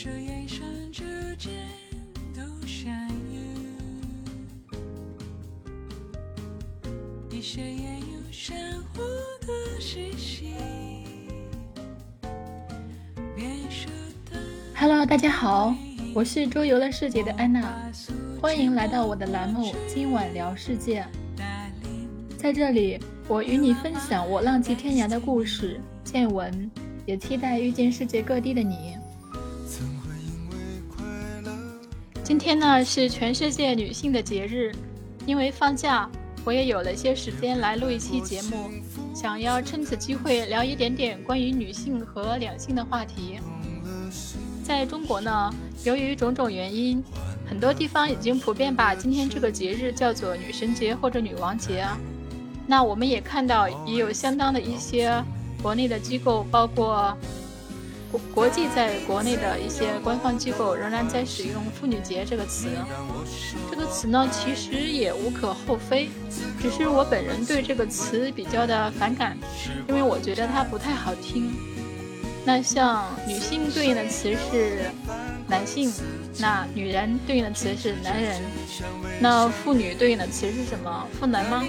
说眼神之间都善意，一些也有生活的气息。别说的 Hello，大家好，我是周游了世界的安娜，欢迎来到我的栏目《今晚聊世界》。在这里，我与你分享我浪迹天涯的故事、见闻，也期待遇见世界各地的你。今天呢是全世界女性的节日，因为放假，我也有了些时间来录一期节目，想要趁此机会聊一点点关于女性和两性的话题。在中国呢，由于种种原因，很多地方已经普遍把今天这个节日叫做女神节或者女王节。那我们也看到，也有相当的一些国内的机构，包括国国际在国内的一些官方机构，仍然在使用“妇女节”这个词。这个词呢，其实也无可厚非，只是我本人对这个词比较的反感，因为我觉得它不太好听。那像女性对应的词是男性，那女人对应的词是男人，那妇女对应的词是什么？妇男吗？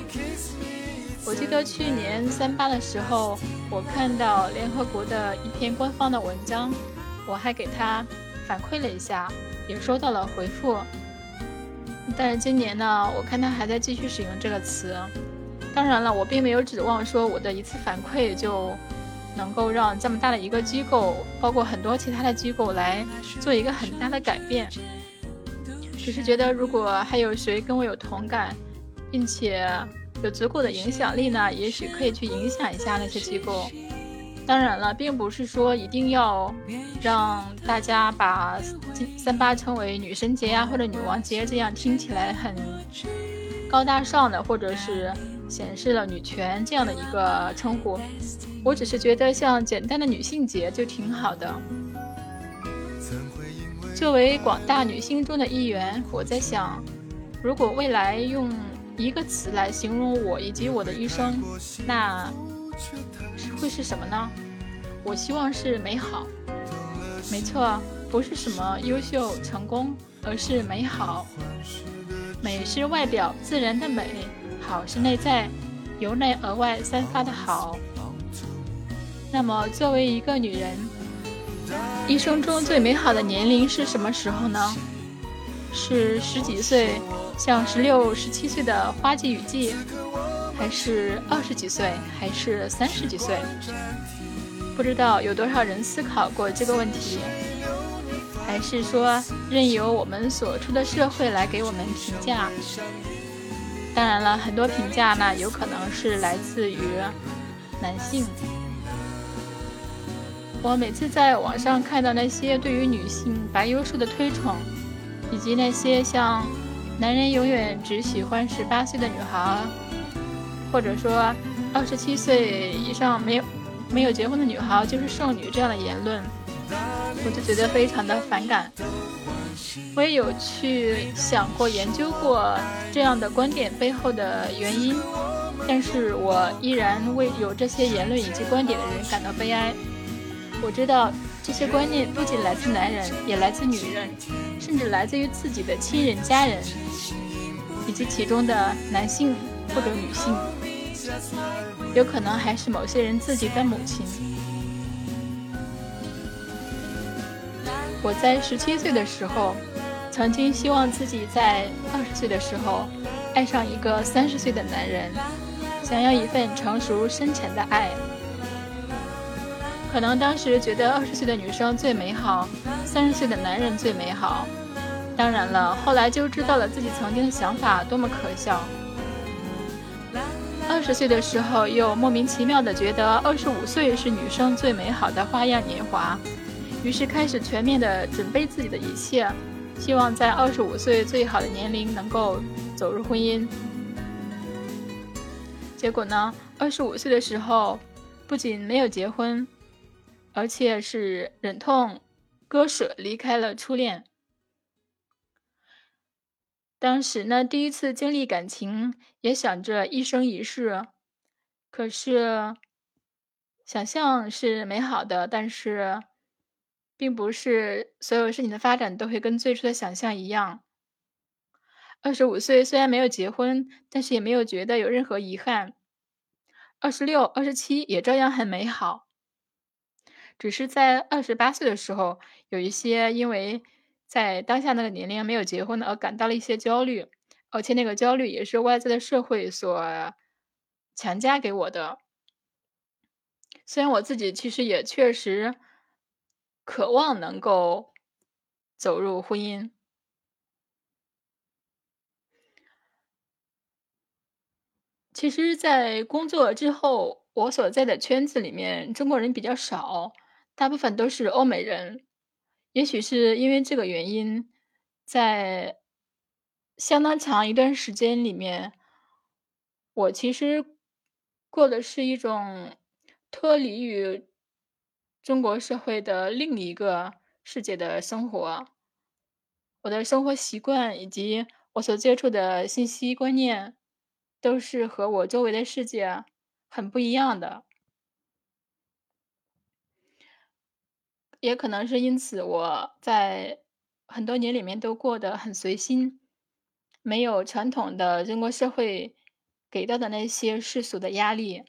我记得去年三八的时候，我看到联合国的一篇官方的文章，我还给他反馈了一下，也收到了回复。但是今年呢，我看他还在继续使用这个词。当然了，我并没有指望说我的一次反馈就能够让这么大的一个机构，包括很多其他的机构来做一个很大的改变。只是觉得，如果还有谁跟我有同感，并且。有足够的影响力呢，也许可以去影响一下那些机构。当然了，并不是说一定要让大家把三八称为女神节呀或者女王节，这样听起来很高大上的，或者是显示了女权这样的一个称呼。我只是觉得像简单的女性节就挺好的。作为广大女性中的一员，我在想，如果未来用。一个词来形容我以及我的一生，那会是什么呢？我希望是美好。没错，不是什么优秀成功，而是美好。美是外表自然的美，好是内在由内而外散发的好。那么，作为一个女人，一生中最美好的年龄是什么时候呢？是十几岁？像十六、十七岁的花季雨季，还是二十几岁，还是三十几岁？不知道有多少人思考过这个问题，还是说任由我们所处的社会来给我们评价？当然了，很多评价呢，有可能是来自于男性。我每次在网上看到那些对于女性白优术的推崇，以及那些像……男人永远只喜欢十八岁的女孩，或者说二十七岁以上没有没有结婚的女孩就是剩女这样的言论，我就觉得非常的反感。我也有去想过、研究过这样的观点背后的原因，但是我依然为有这些言论以及观点的人感到悲哀。我知道。这些观念不仅来自男人，也来自女人，甚至来自于自己的亲人、家人，以及其中的男性或者女性，有可能还是某些人自己的母亲。我在十七岁的时候，曾经希望自己在二十岁的时候爱上一个三十岁的男人，想要一份成熟深沉的爱。可能当时觉得二十岁的女生最美好，三十岁的男人最美好。当然了，后来就知道了自己曾经的想法多么可笑。二十岁的时候，又莫名其妙的觉得二十五岁是女生最美好的花样年华，于是开始全面的准备自己的一切，希望在二十五岁最好的年龄能够走入婚姻。结果呢，二十五岁的时候，不仅没有结婚。而且是忍痛割舍，离开了初恋。当时呢，第一次经历感情，也想着一生一世。可是，想象是美好的，但是并不是所有事情的发展都会跟最初的想象一样。二十五岁虽然没有结婚，但是也没有觉得有任何遗憾。二十六、二十七也照样很美好，只是在二十八岁的时候，有一些因为在当下那个年龄没有结婚的而感到了一些焦虑，而且那个焦虑也是外在的社会所强加给我的。虽然我自己其实也确实渴望能够走入婚姻。其实，在工作之后，我所在的圈子里面，中国人比较少，大部分都是欧美人。也许是因为这个原因，在相当长一段时间里面，我其实过的是一种脱离于中国社会的另一个世界的生活。我的生活习惯以及我所接触的信息观念。都是和我周围的世界很不一样的，也可能是因此我在很多年里面都过得很随心，没有传统的中国社会给到的那些世俗的压力。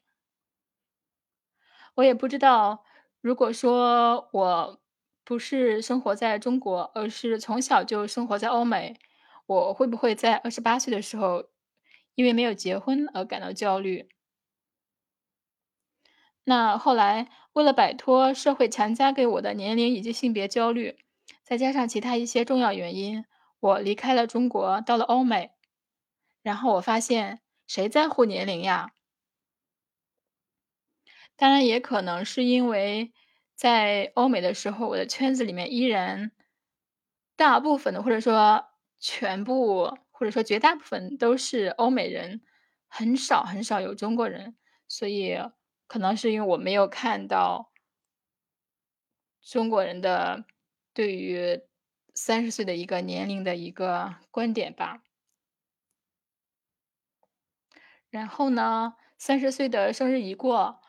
我也不知道，如果说我不是生活在中国，而是从小就生活在欧美，我会不会在二十八岁的时候？因为没有结婚而感到焦虑。那后来，为了摆脱社会强加给我的年龄以及性别焦虑，再加上其他一些重要原因，我离开了中国，到了欧美。然后我发现，谁在乎年龄呀？当然，也可能是因为在欧美的时候，我的圈子里面依然大部分的，或者说全部。或者说，绝大部分都是欧美人，很少很少有中国人，所以可能是因为我没有看到中国人的对于三十岁的一个年龄的一个观点吧。然后呢，三十岁的生日一过，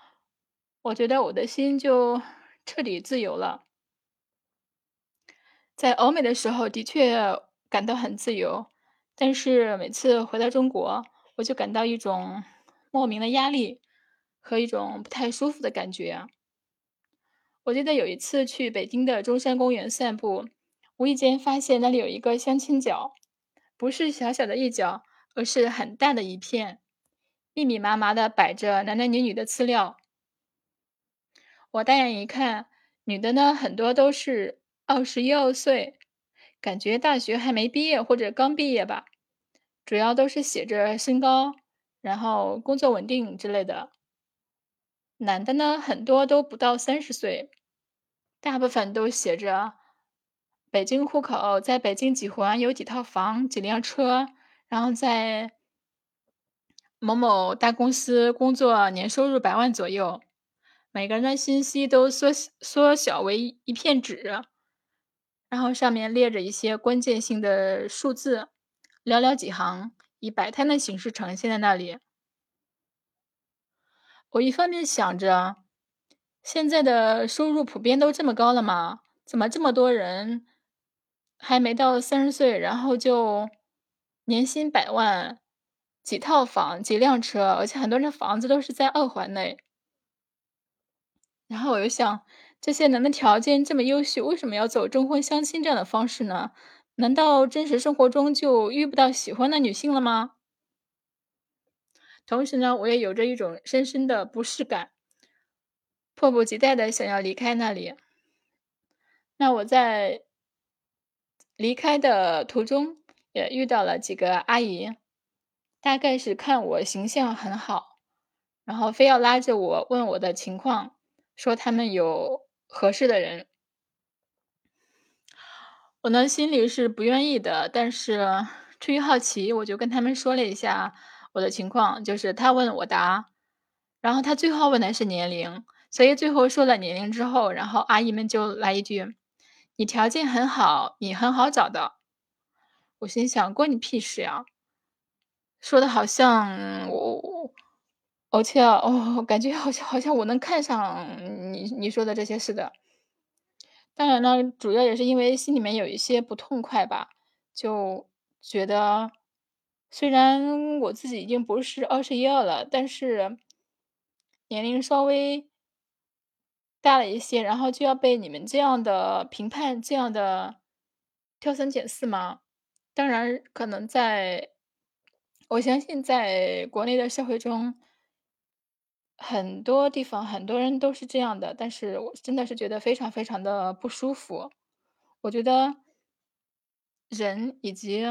我觉得我的心就彻底自由了。在欧美的时候，的确感到很自由。但是每次回到中国，我就感到一种莫名的压力和一种不太舒服的感觉。我记得有一次去北京的中山公园散步，无意间发现那里有一个相亲角，不是小小的一角，而是很大的一片，密密麻麻的摆着男男女女的资料。我大眼一看，女的呢很多都是二十一二岁，感觉大学还没毕业或者刚毕业吧。主要都是写着身高，然后工作稳定之类的。男的呢，很多都不到三十岁，大部分都写着北京户口，在北京几环有几套房、几辆车，然后在某某大公司工作，年收入百万左右。每个人的信息都缩缩小为一片纸，然后上面列着一些关键性的数字。寥寥几行，以摆摊的形式呈现在那里。我一方面想着，现在的收入普遍都这么高了吗？怎么这么多人还没到三十岁，然后就年薪百万、几套房、几辆车，而且很多人的房子都是在二环内。然后我又想，这些人的条件这么优秀，为什么要走征婚相亲这样的方式呢？难道真实生活中就遇不到喜欢的女性了吗？同时呢，我也有着一种深深的不适感，迫不及待的想要离开那里。那我在离开的途中也遇到了几个阿姨，大概是看我形象很好，然后非要拉着我问我的情况，说他们有合适的人。我呢心里是不愿意的，但是出于好奇，我就跟他们说了一下我的情况，就是他问我答，然后他最后问的是年龄，所以最后说了年龄之后，然后阿姨们就来一句：“你条件很好，你很好找的。”我心想：关你屁事呀！说的好像我，而且哦，感觉好像好像我能看上你你说的这些似的。当然呢，主要也是因为心里面有一些不痛快吧，就觉得虽然我自己已经不是二十一二了，但是年龄稍微大了一些，然后就要被你们这样的评判，这样的挑三拣四吗？当然，可能在我相信在国内的社会中，很多地方很多人都是这样的，但是我真的是觉得非常非常的不舒服。我觉得人以及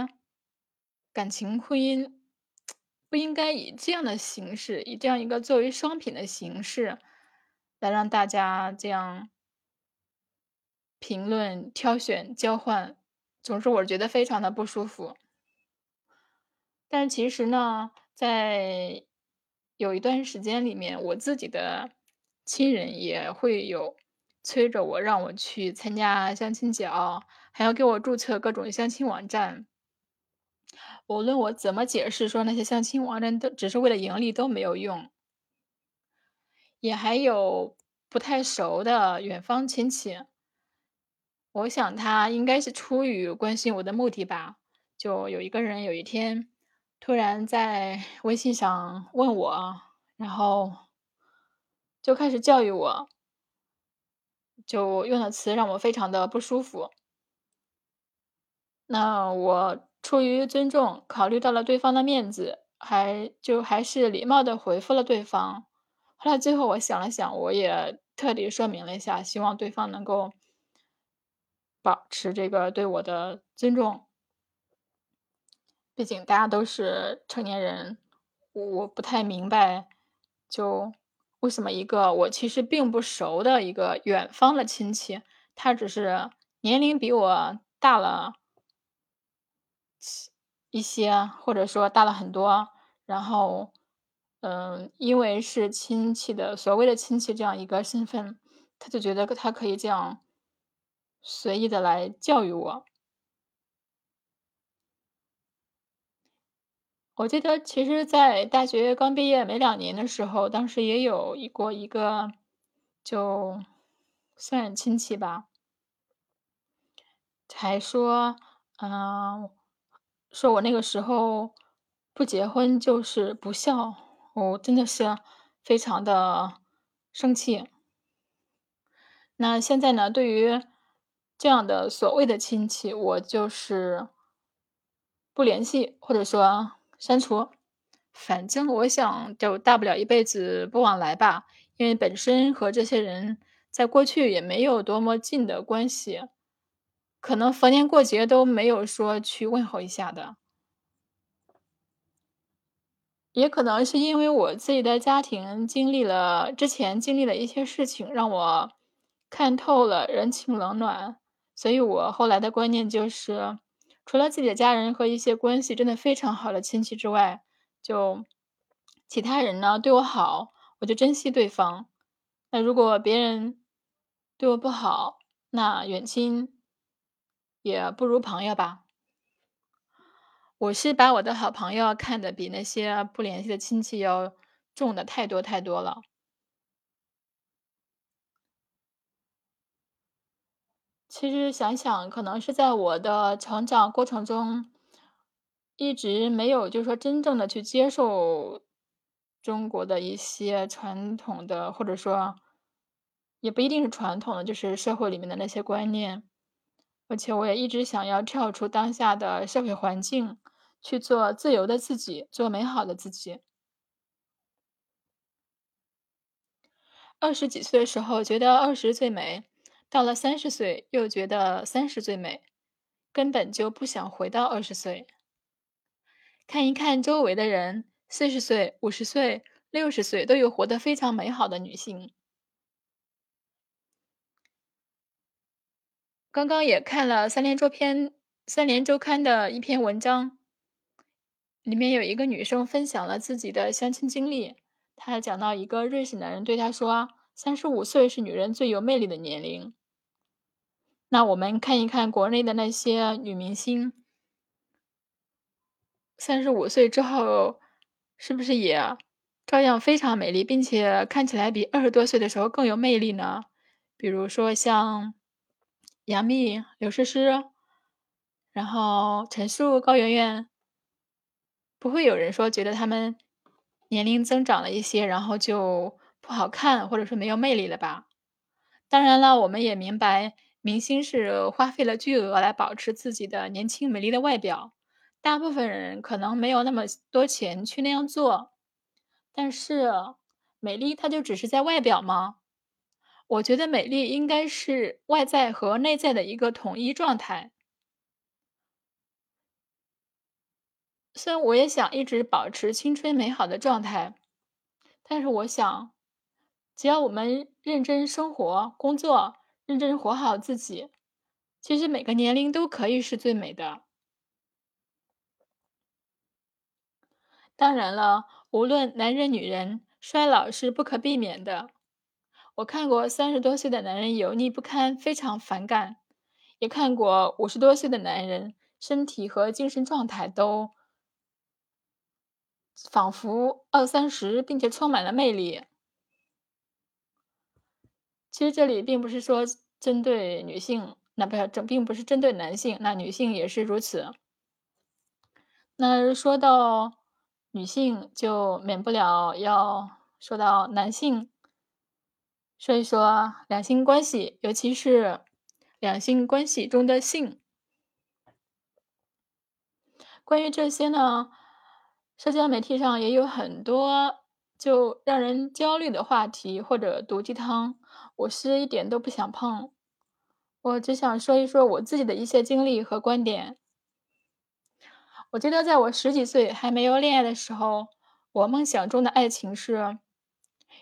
感情婚姻不应该以这样的形式，以这样一个作为商品的形式，来让大家这样评论、挑选、交换。总之我觉得非常的不舒服。但是其实呢，在有一段时间里面，我自己的亲人也会有催着我，让我去参加相亲角，还要给我注册各种相亲网站。无论我怎么解释说那些相亲网站都只是为了盈利都没有用。也还有不太熟的远方亲戚。我想他应该是出于关心我的目的吧，就有一个人有一天突然在微信上问我，然后就开始教育我，就用的词让我非常的不舒服。那我出于尊重，考虑到了对方的面子，还就还是礼貌的回复了对方。后来最后我想了想，我也特地说明了一下，希望对方能够。保持这个对我的尊重，毕竟大家都是成年人，我不太明白，就为什么一个我其实并不熟的一个远方的亲戚，他只是年龄比我大了一些，或者说大了很多，然后，嗯，因为是亲戚的所谓的亲戚这样一个身份，他就觉得他可以这样。随意的来教育我。我记得，其实，在大学刚毕业没两年的时候，当时也有一过一个，就算亲戚吧，还说，嗯，说我那个时候不结婚就是不孝，我真的是非常的生气。那现在呢，对于。这样的所谓的亲戚，我就是不联系，或者说删除。反正我想，就大不了一辈子不往来吧。因为本身和这些人在过去也没有多么近的关系，可能逢年过节都没有说去问候一下的。也可能是因为我自己的家庭经历了之前经历了一些事情，让我看透了人情冷暖。所以我后来的观念就是，除了自己的家人和一些关系真的非常好的亲戚之外，就其他人呢对我好，我就珍惜对方。那如果别人对我不好，那远亲也不如朋友吧。我是把我的好朋友看得比那些不联系的亲戚要重的太多太多了。其实想想，可能是在我的成长过程中，一直没有就是说真正的去接受中国的一些传统的，或者说也不一定是传统的，就是社会里面的那些观念。而且我也一直想要跳出当下的社会环境，去做自由的自己，做美好的自己。二十几岁的时候，觉得二十最美。到了三十岁，又觉得三十最美，根本就不想回到二十岁。看一看周围的人，四十岁、五十岁、六十岁都有活得非常美好的女性。刚刚也看了三联周篇、三联周刊的一篇文章，里面有一个女生分享了自己的相亲经历。她讲到一个瑞士男人对她说：“三十五岁是女人最有魅力的年龄。”那我们看一看国内的那些女明星，三十五岁之后是不是也照样非常美丽，并且看起来比二十多岁的时候更有魅力呢？比如说像杨幂、刘诗诗，然后陈数、高圆圆，不会有人说觉得他们年龄增长了一些，然后就不好看，或者说没有魅力了吧？当然了，我们也明白，明星是花费了巨额来保持自己的年轻美丽的外表，大部分人可能没有那么多钱去那样做。但是，美丽它就只是在外表吗？我觉得美丽应该是外在和内在的一个统一状态。虽然我也想一直保持青春美好的状态，但是我想，只要我们认真生活、工作，认真活好自己，其实每个年龄都可以是最美的。当然了，无论男人女人，衰老是不可避免的。我看过三十多岁的男人油腻不堪，非常反感；也看过五十多岁的男人身体和精神状态都仿佛二三十，并且充满了魅力。其实这里并不是说针对女性，那不要，这并不是针对男性，那女性也是如此。那说到女性，就免不了要说到男性。所以说两性关系，尤其是两性关系中的性。关于这些呢，社交媒体上也有很多就让人焦虑的话题或者毒鸡汤，我是一点都不想碰。我只想说一说我自己的一些经历和观点。我记得在我十几岁还没有恋爱的时候，我梦想中的爱情是。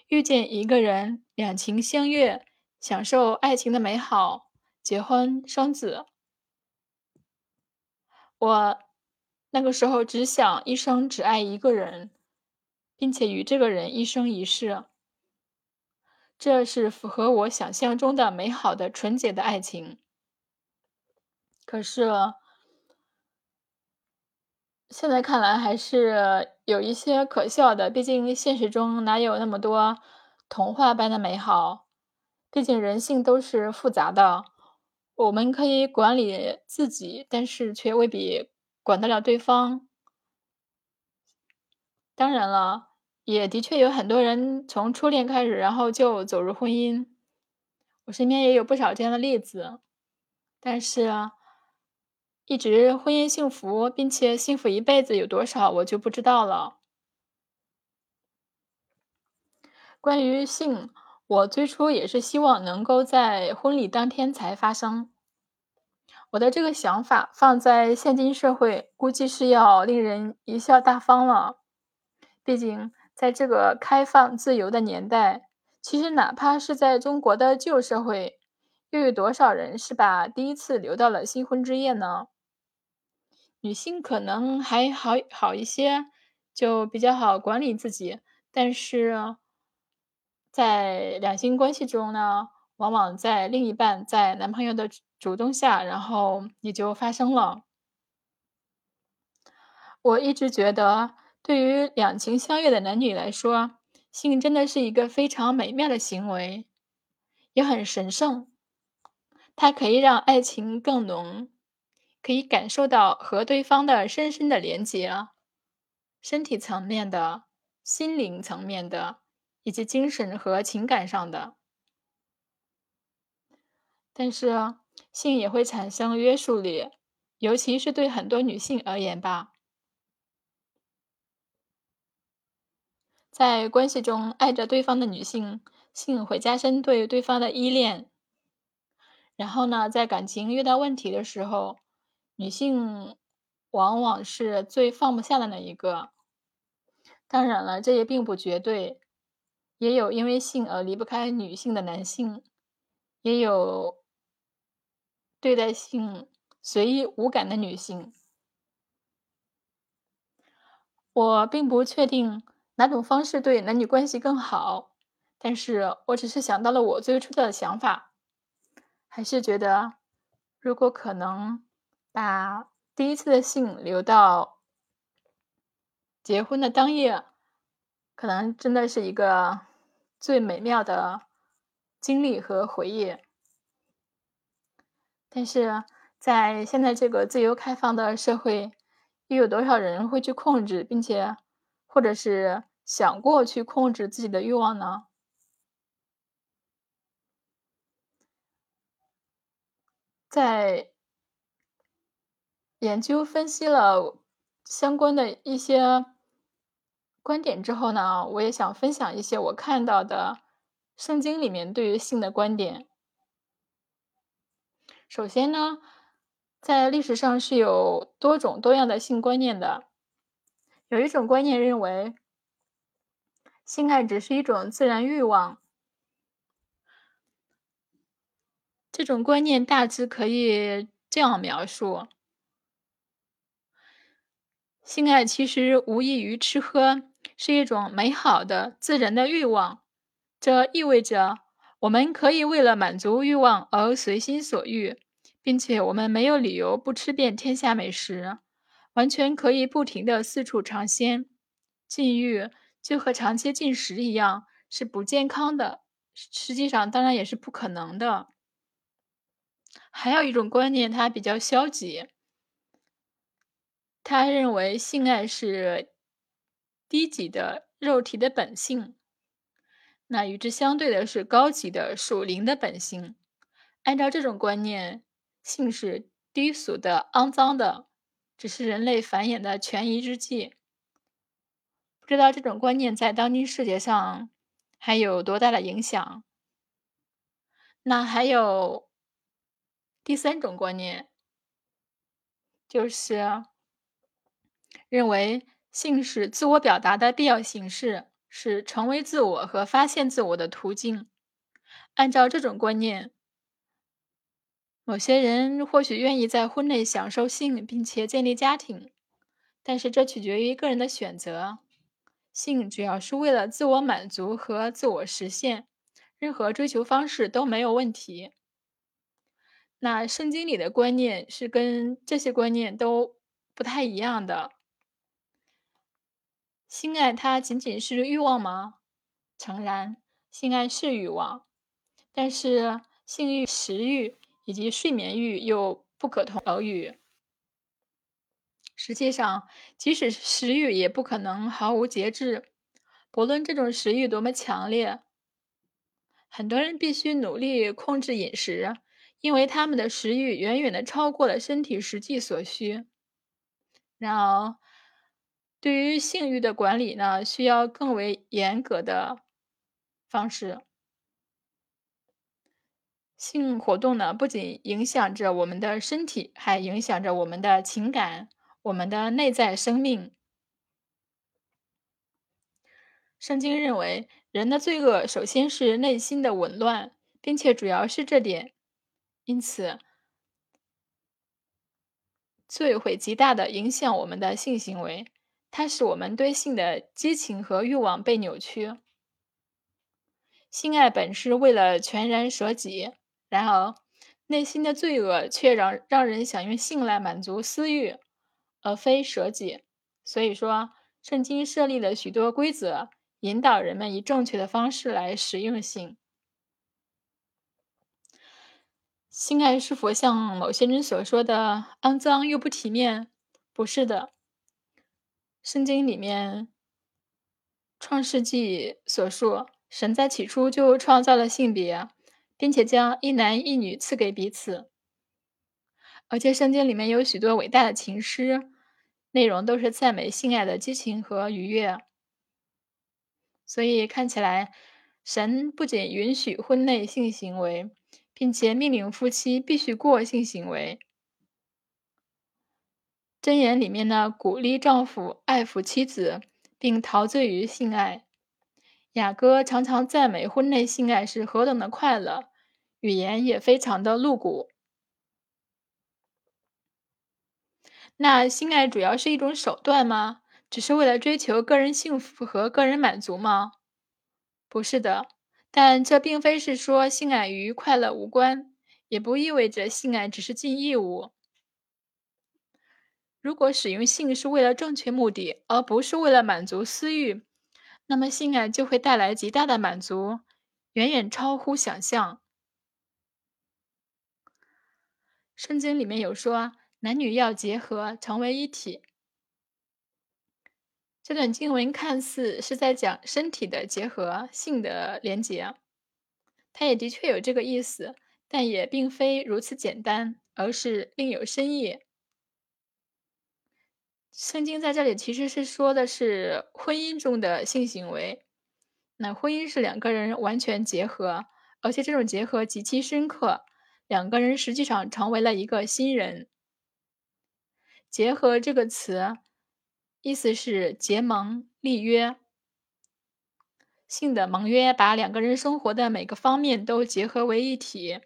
遇见一个人，两情相悦，享受爱情的美好，结婚生子。我那个时候只想一生只爱一个人，并且与这个人一生一世。这是符合我想象中的美好的纯洁的爱情。可是现在看来，还是。有一些可笑的，毕竟现实中哪有那么多童话般的美好？毕竟人性都是复杂的，我们可以管理自己，但是却未必管得了对方。当然了，也的确有很多人从初恋开始，然后就走入婚姻。我身边也有不少这样的例子，但是。一直婚姻幸福，并且幸福一辈子有多少，我就不知道了。关于性，我最初也是希望能够在婚礼当天才发生。我的这个想法放在现今社会，估计是要令人贻笑大方了。毕竟，在这个开放自由的年代，其实哪怕是在中国的旧社会，又有多少人是把第一次留到了新婚之夜呢？女性可能还好好一些，就比较好管理自己。但是，在两性关系中呢，往往在另一半在男朋友的主动下，然后也就发生了。我一直觉得，对于两情相悦的男女来说，性真的是一个非常美妙的行为，也很神圣。它可以让爱情更浓。可以感受到和对方的深深的连接，身体层面的、心灵层面的，以及精神和情感上的。但是性也会产生约束力，尤其是对很多女性而言吧。在关系中爱着对方的女性，性会加深对对方的依恋。然后呢，在感情遇到问题的时候。女性往往是最放不下的那一个，当然了，这也并不绝对，也有因为性而离不开女性的男性，也有对待性随意无感的女性。我并不确定哪种方式对男女关系更好，但是我只是想到了我最初的想法，还是觉得如果可能。把第一次的性留到结婚的当夜，可能真的是一个最美妙的经历和回忆。但是在现在这个自由开放的社会，又有多少人会去控制，并且或者是想过去控制自己的欲望呢？在研究分析了相关的一些观点之后呢，我也想分享一些我看到的圣经里面对于性的观点。首先呢，在历史上是有多种多样的性观念的。有一种观念认为，性爱只是一种自然欲望。这种观念大致可以这样描述：性爱其实无异于吃喝，是一种美好的自然的欲望。这意味着。我们可以为了满足欲望而随心所欲，并且我们没有理由不吃遍天下美食，完全可以不停的四处尝鲜。禁欲就和长期进食一样，是不健康的，实际上当然也是不可能的。还有一种观念，它比较消极，他认为性爱是低级的肉体的本性。那与之相对的是高级的属灵的本性。按照这种观念，性是低俗的、肮脏的，只是人类繁衍的权宜之计。不知道这种观念在当今世界上还有多大的影响？那还有第三种观念，就是认为性是自我表达的必要形式。是成为自我和发现自我的途径。按照这种观念，某些人或许愿意在婚内享受性，并且建立家庭，但是这取决于个人的选择。性主要是为了自我满足和自我实现，任何追求方式都没有问题。那圣经里的观念是跟这些观念都不太一样的。性爱它仅仅是欲望吗？诚然，性爱是欲望，但是性欲、食欲以及睡眠欲又不可同而语。实际上，即使食欲，也不可能毫无节制。不论这种食欲多么强烈，很多人必须努力控制饮食，因为他们的食欲远远的超过了身体实际所需。然而，对于性欲的管理呢，需要更为严格的方式。性活动呢，不仅影响着我们的身体，还影响着我们的情感、我们的内在生命。圣经认为，人的罪恶首先是内心的紊乱，并且主要是这点，因此罪会极大的影响我们的性行为。它使我们对性的激情和欲望被扭曲。性爱本是为了全然舍己，然而内心的罪恶却让让人想用性来满足私欲，而非舍己。所以说，圣经设立了许多规则，引导人们以正确的方式来使用性。性爱是否像某些人所说的肮脏又不体面？不是的。圣经里面，《创世纪》所述，神在起初就创造了性别，并且将一男一女赐给彼此。而且，圣经里面有许多伟大的情诗，内容都是赞美性爱的激情和愉悦。所以，看起来，神不仅允许婚内性行为，并且命令夫妻必须过性行为。箴言里面呢，鼓励丈夫爱抚妻子，并陶醉于性爱。雅歌常常赞美婚内性爱是何等的快乐，语言也非常的露骨。那性爱主要是一种手段吗？只是为了追求个人幸福和个人满足吗？不是的，但这并非是说性爱与快乐无关，也不意味着性爱只是尽义务。如果使用性是为了正确目的，而不是为了满足私欲，那么性爱就会带来极大的满足，远远超乎想象。圣经里面有说，男女要结合，成为一体。这段经文看似是在讲身体的结合、性的连结，它也的确有这个意思，但也并非如此简单，而是另有深意。圣经在这里其实是说的是婚姻中的性行为。那婚姻是两个人完全结合，而且这种结合极其深刻，两个人实际上成为了一个新人。结合这个词，意思是结盟立约，性的盟约把两个人生活的每个方面都结合为一体，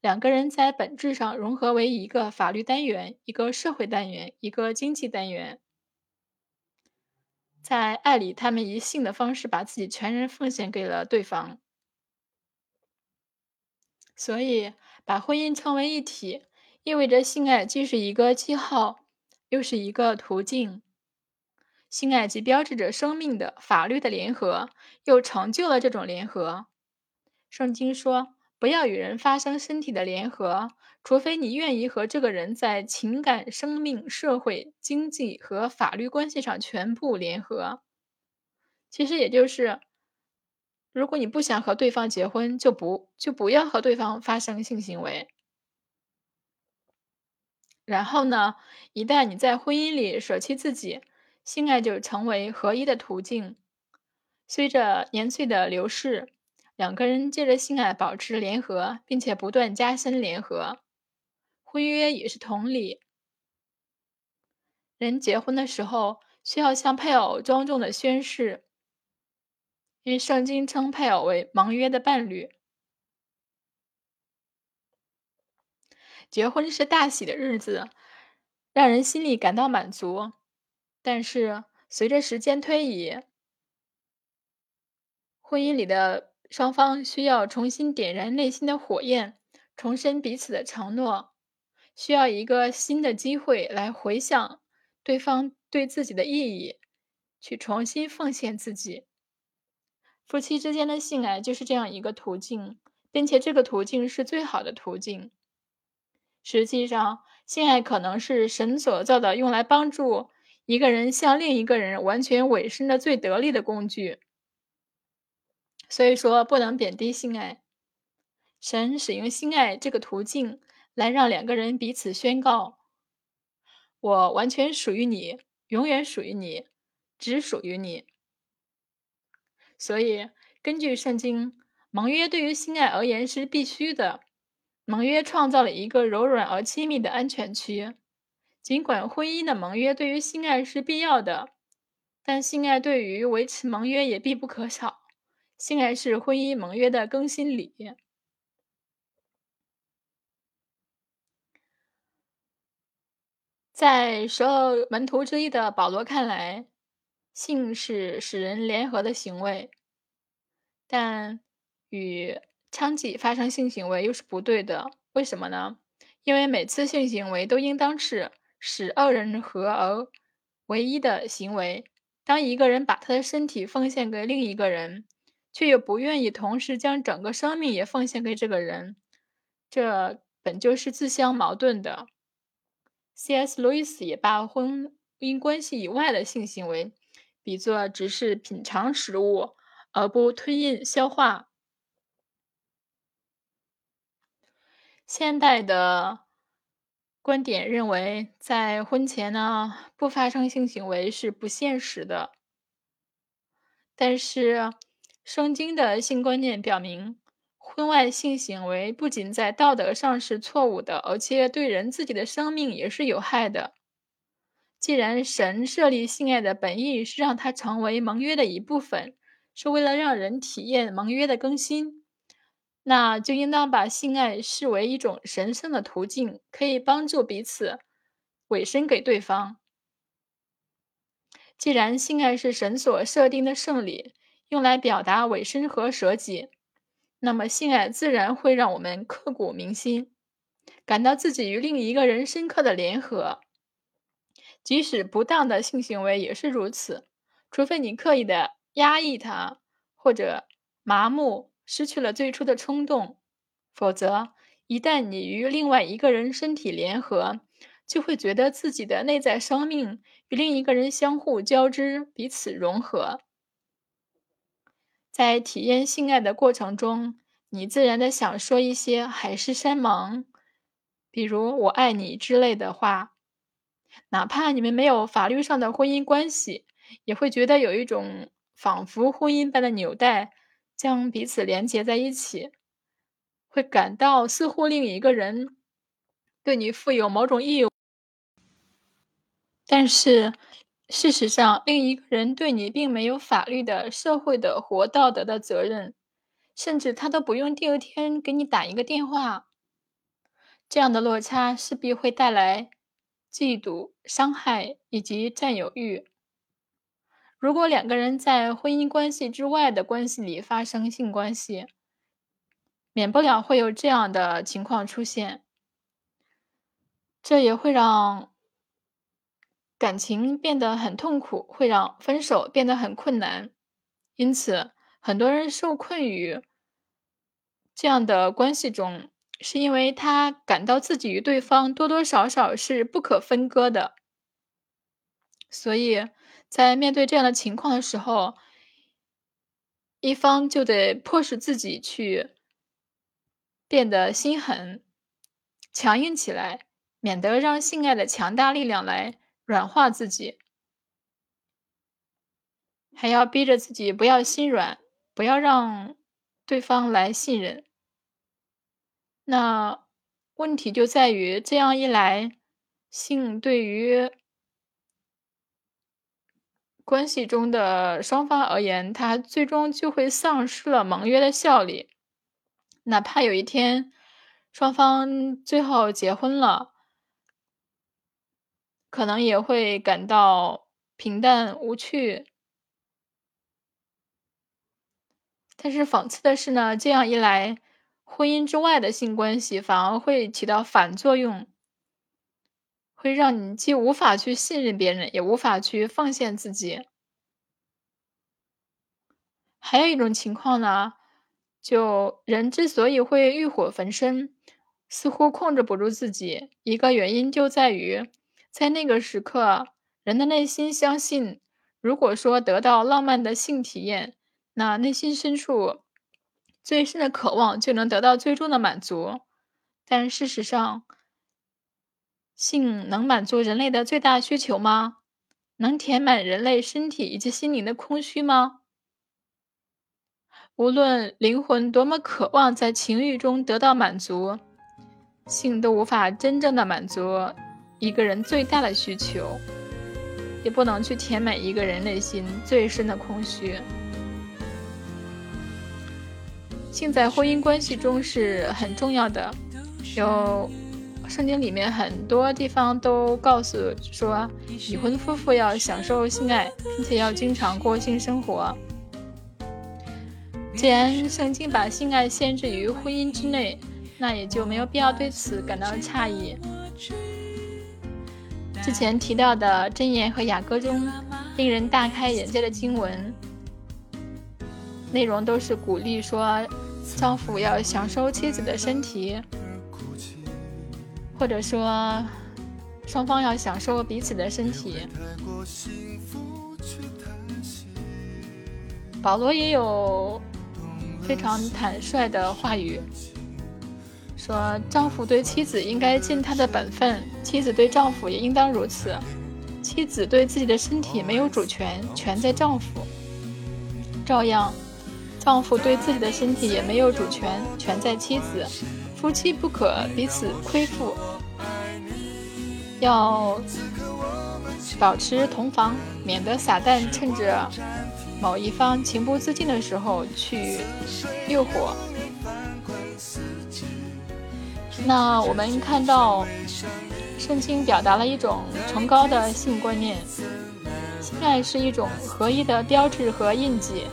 两个人在本质上融合为一个法律单元、一个社会单元、一个经济单元。在爱里，他们以性的方式把自己全人奉献给了对方。所以，把婚姻称为一体，意味着性爱既是一个记号，又是一个途径。性爱既标志着生命的、法律的联合，又成就了这种联合。圣经说：“不要与人发生身体的联合。”除非你愿意和这个人在情感、生命、社会、经济和法律关系上全部联合，其实也就是，如果你不想和对方结婚，就不就不要和对方发生性行为。然后呢，一旦你在婚姻里舍弃自己，性爱就成为合一的途径。随着年岁的流逝，两个人借着性爱保持联合，并且不断加深联合。婚约也是同理，人结婚的时候需要向配偶庄重的宣誓，因为圣经称配偶为盟约的伴侣。结婚是大喜的日子，让人心里感到满足。但是随着时间推移，婚姻里的双方需要重新点燃内心的火焰，重申彼此的承诺。需要一个新的机会来回想对方对自己的意义，去重新奉献自己。夫妻之间的性爱就是这样一个途径，并且这个途径是最好的途径。实际上，性爱可能是神所造的，用来帮助一个人向另一个人完全委身的最得力的工具。所以说，不能贬低性爱。神使用性爱这个途径。来让两个人彼此宣告：“我完全属于你，永远属于你，只属于你。”所以，根据圣经，盟约对于性爱而言是必须的。盟约创造了一个柔软而亲密的安全区。尽管婚姻的盟约对于性爱是必要的，但性爱对于维持盟约也必不可少。性爱是婚姻盟约的更新礼。在十二门徒之一的保罗看来，性是使人联合的行为，但与娼妓发生性行为又是不对的。为什么呢？因为每次性行为都应当是使二人合而为一的行为。当一个人把他的身体奉献给另一个人，却又不愿意同时将整个生命也奉献给这个人，这本就是自相矛盾的。C.S. 路易斯也把婚姻关系以外的性行为比作只是品尝食物而不吞咽消化。现代的观点认为，在婚前呢不发生性行为是不现实的。但是，圣经的性观念表明。婚外性行为不仅在道德上是错误的，而且对人自己的生命也是有害的。既然神设立性爱的本意是让它成为盟约的一部分，是为了让人体验盟约的更新，那就应当把性爱视为一种神圣的途径，可以帮助彼此委身给对方。既然性爱是神所设定的圣礼，用来表达委身和舍己。那么，性爱自然会让我们刻骨铭心，感到自己与另一个人深刻的联合。即使不当的性行为也是如此，除非你刻意的压抑它，或者麻木失去了最初的冲动，否则一旦你与另外一个人身体联合，就会觉得自己的内在生命与另一个人相互交织，彼此融合。在体验性爱的过程中，你自然的想说一些海誓山盟，比如“我爱你”之类的话。哪怕你们没有法律上的婚姻关系，也会觉得有一种仿佛婚姻般的纽带将彼此连结在一起，会感到似乎另一个人对你负有某种义务。但是，事实上，另一个人对你并没有法律的、社会的或道德的责任，甚至他都不用第二天给你打一个电话。这样的落差势必会带来。嫉妒、伤害以及占有欲。如果两个人在婚姻关系之外的关系里发生性关系，免不了会有这样的情况出现。这也会让感情变得很痛苦，会让分手变得很困难。因此，很多人受困于这样的关系中。是因为他感到自己与对方多多少少是不可分割的，所以在面对这样的情况的时候，一方就得迫使自己去变得心狠、强硬起来，免得让性爱的强大力量来软化自己，还要逼着自己不要心软，不要让对方来信任。那问题就在于，这样一来，性对于关系中的双方而言，它最终就会丧失了盟约的效力。哪怕有一天双方最后结婚了，可能也会感到平淡无趣。但是讽刺的是呢，这样一来。婚姻之外的性关系反而会起到反作用，会让你既无法去信任别人，也无法去奉献自己。还有一种情况呢，就人之所以会欲火焚身，似乎控制不住自己，一个原因就在于，在那个时刻，人的内心相信，如果说得到浪漫的性体验，那内心深处。最深的渴望就能得到最终的满足，但事实上，性能满足人类的最大需求吗？能填满人类身体以及心灵的空虚吗？无论灵魂多么渴望在情欲中得到满足，性都无法真正的满足一个人最大的需求，也不能去填满一个人内心最深的空虚。性在婚姻关系中是很重要的，有圣经里面很多地方都告诉说，已婚夫妇要享受性爱，并且要经常过性生活。既然圣经把性爱限制于婚姻之内，那也就没有必要对此感到诧异。之前提到的箴言和雅歌中令人大开眼界的经文。内容都是鼓励说，丈夫要享受妻子的身体，或者说双方要享受彼此的身体。保罗也有非常坦率的话语，说丈夫对妻子应该尽他的本分，妻子对丈夫也应当如此。妻子对自己的身体没有主权，权在丈夫。照样。丈夫对自己的身体也没有主权，全在妻子。夫妻不可彼此亏负，要保持同房，免得撒旦趁着某一方情不自禁的时候去诱惑。那我们看到，圣经表达了一种崇高的性观念，性爱是一种合一的标志和印记。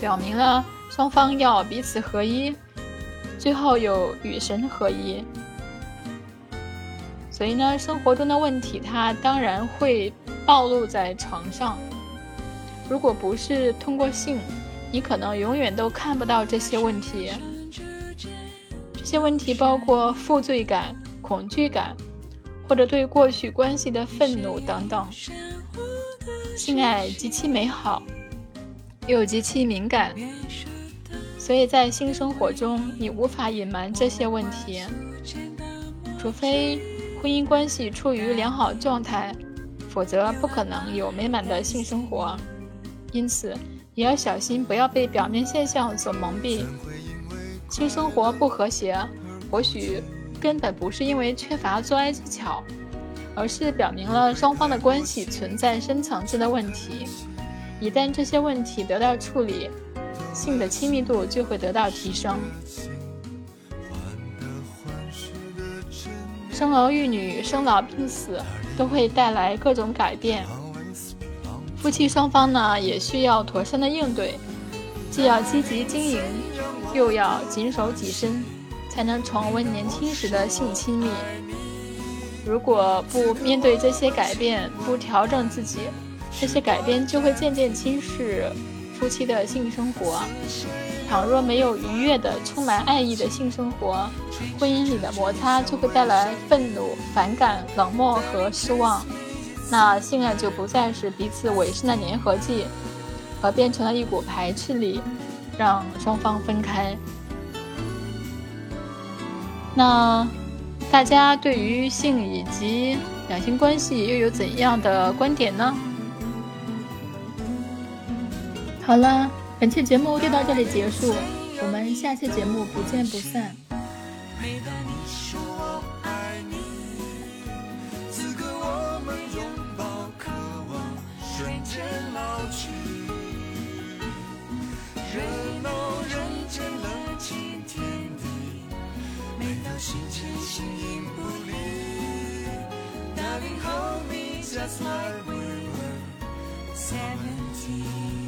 表明了双方要彼此合一，最后有与神合一。所以呢，生活中的问题它当然会暴露在床上。如果不是通过性，你可能永远都看不到这些问题。这些问题包括负罪感、恐惧感，或者对过去关系的愤怒等等。性爱极其美好，又极其敏感，所以在性生活中你无法隐瞒这些问题，除非婚姻关系处于良好状态，否则不可能有美满的性生活。因此，也要小心不要被表面现象所蒙蔽。性生活不和谐，或许根本不是因为缺乏做爱技巧，而是表明了双方的关系存在深层次的问题。一旦这些问题得到处理，性的亲密度就会得到提升。生儿育女、生老病死都会带来各种改变，夫妻双方呢也需要妥善的应对。既要积极经营，又要谨守己身，才能重温年轻时的性亲密。如果不面对这些改变，不调整自己，这些改变就会渐渐侵蚀夫妻的性生活。倘若没有愉悦的、充满爱意的性生活，婚姻里的摩擦就会带来愤怒、反感、冷漠和失望。那性爱就不再是彼此委身的粘合剂。而变成了一股排斥力，让双方分开。那大家对于性以及两性关系又有怎样的观点呢？好了，本期节目就到这里结束，我们下期节目不见不散。心前形影不离。Darling, hold me just like we were seventeen.